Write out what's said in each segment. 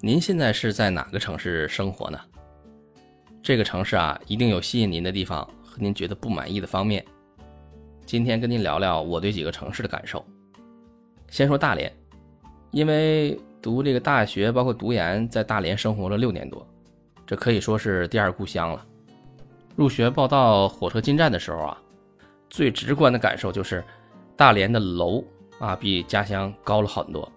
您现在是在哪个城市生活呢？这个城市啊，一定有吸引您的地方和您觉得不满意的方面。今天跟您聊聊我对几个城市的感受。先说大连，因为读这个大学，包括读研，在大连生活了六年多，这可以说是第二故乡了。入学报到火车进站的时候啊，最直观的感受就是大连的楼啊比家乡高了很多。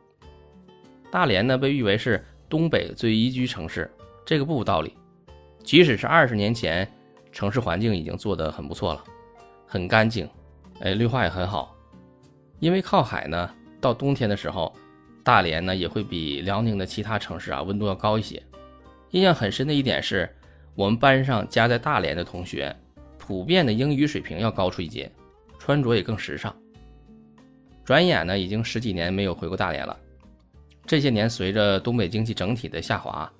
大连呢被誉为是。东北最宜居城市，这个不无道理。即使是二十年前，城市环境已经做得很不错了，很干净，哎，绿化也很好。因为靠海呢，到冬天的时候，大连呢也会比辽宁的其他城市啊温度要高一些。印象很深的一点是，我们班上家在大连的同学，普遍的英语水平要高出一截，穿着也更时尚。转眼呢，已经十几年没有回过大连了。这些年，随着东北经济整体的下滑，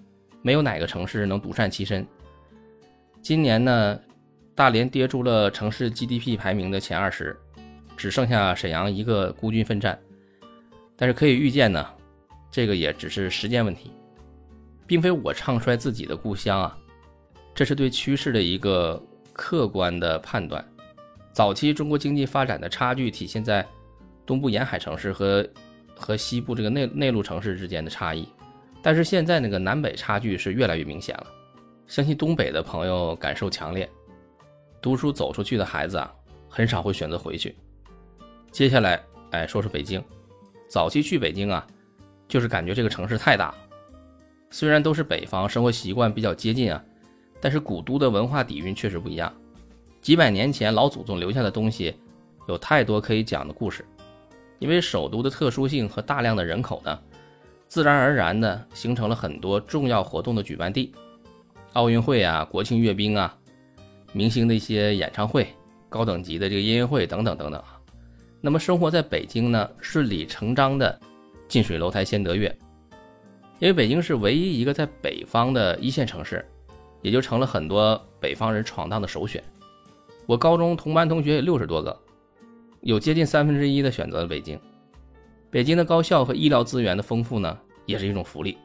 没有哪个城市能独善其身。今年呢，大连跌出了城市 GDP 排名的前二十，只剩下沈阳一个孤军奋战。但是可以预见呢，这个也只是时间问题，并非我唱衰自己的故乡啊，这是对趋势的一个客观的判断。早期中国经济发展的差距体现在东部沿海城市和。和西部这个内内陆城市之间的差异，但是现在那个南北差距是越来越明显了。相信东北的朋友感受强烈，读书走出去的孩子啊，很少会选择回去。接下来，哎，说说北京。早期去北京啊，就是感觉这个城市太大。虽然都是北方，生活习惯比较接近啊，但是古都的文化底蕴确实不一样。几百年前老祖宗留下的东西，有太多可以讲的故事。因为首都的特殊性和大量的人口呢，自然而然的形成了很多重要活动的举办地，奥运会啊、国庆阅兵啊、明星的一些演唱会、高等级的这个音乐会等等等等。那么生活在北京呢，顺理成章的近水楼台先得月，因为北京是唯一一个在北方的一线城市，也就成了很多北方人闯荡的首选。我高中同班同学有六十多个。有接近三分之一的选择了北京，北京的高校和医疗资源的丰富呢，也是一种福利。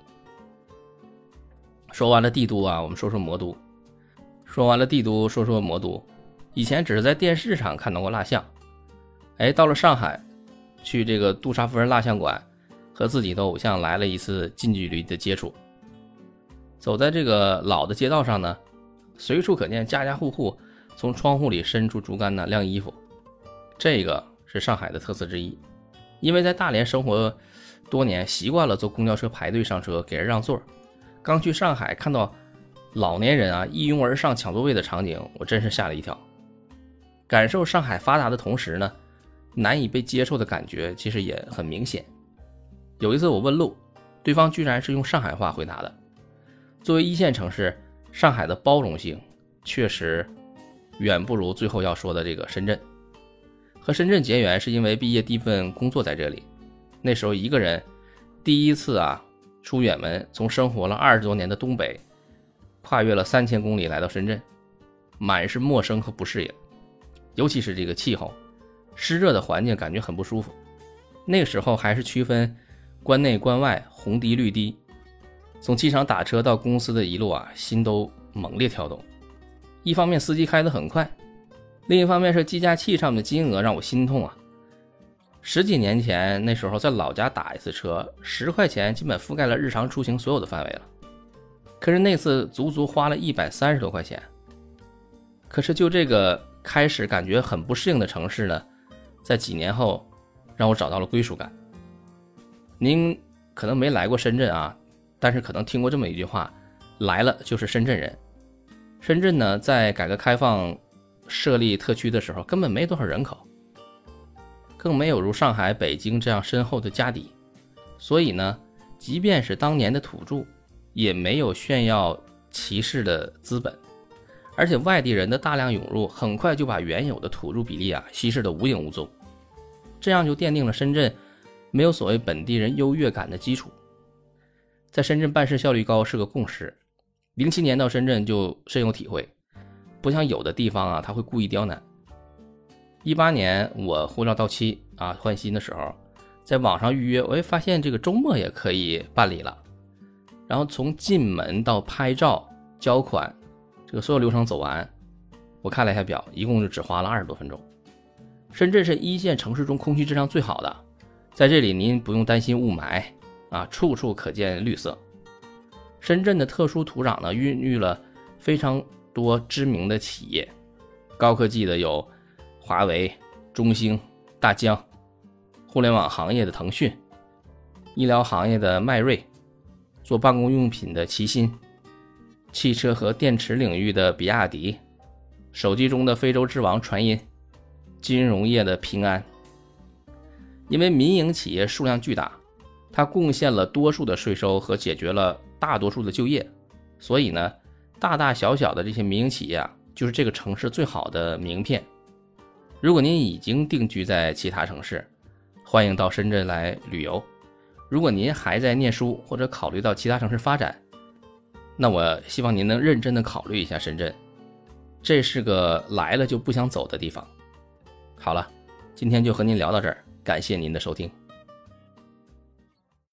说完了帝都啊，我们说说魔都。说完了帝都，说说魔都。以前只是在电视上看到过蜡像，哎，到了上海，去这个杜莎夫人蜡像馆，和自己的偶像来了一次近距离的接触。走在这个老的街道上呢，随处可见家家户户从窗户里伸出竹竿呢晾衣服。这个是上海的特色之一，因为在大连生活多年，习惯了坐公交车排队上车，给人让座。刚去上海看到老年人啊一拥而上抢座位的场景，我真是吓了一跳。感受上海发达的同时呢，难以被接受的感觉其实也很明显。有一次我问路，对方居然是用上海话回答的。作为一线城市，上海的包容性确实远不如最后要说的这个深圳。和深圳结缘是因为毕业第一份工作在这里，那时候一个人第一次啊出远门，从生活了二十多年的东北，跨越了三千公里来到深圳，满是陌生和不适应，尤其是这个气候，湿热的环境感觉很不舒服。那时候还是区分关内关外红滴绿滴，从机场打车到公司的一路啊，心都猛烈跳动。一方面司机开得很快。另一方面是计价器上面的金额让我心痛啊！十几年前那时候在老家打一次车，十块钱基本覆盖了日常出行所有的范围了。可是那次足足花了一百三十多块钱。可是就这个开始感觉很不适应的城市呢，在几年后让我找到了归属感。您可能没来过深圳啊，但是可能听过这么一句话：来了就是深圳人。深圳呢，在改革开放。设立特区的时候根本没多少人口，更没有如上海、北京这样深厚的家底，所以呢，即便是当年的土著，也没有炫耀歧视的资本，而且外地人的大量涌入，很快就把原有的土著比例啊稀释得无影无踪，这样就奠定了深圳没有所谓本地人优越感的基础。在深圳办事效率高是个共识，零七年到深圳就深有体会。不像有的地方啊，他会故意刁难。一八年我护照到期啊，换新的时候，在网上预约，我也发现这个周末也可以办理了。然后从进门到拍照、交款，这个所有流程走完，我看了一下表，一共就只花了二十多分钟。深圳是一线城市中空气质量最好的，在这里您不用担心雾霾啊，处处可见绿色。深圳的特殊土壤呢，孕育了非常多知名的企业，高科技的有华为、中兴、大疆，互联网行业的腾讯，医疗行业的迈瑞。做办公用品的齐鑫，汽车和电池领域的比亚迪，手机中的非洲之王传音，金融业的平安。因为民营企业数量巨大，它贡献了多数的税收和解决了大多数的就业，所以呢，大大小小的这些民营企业啊，就是这个城市最好的名片。如果您已经定居在其他城市，欢迎到深圳来旅游。如果您还在念书或者考虑到其他城市发展，那我希望您能认真的考虑一下深圳，这是个来了就不想走的地方。好了，今天就和您聊到这儿，感谢您的收听。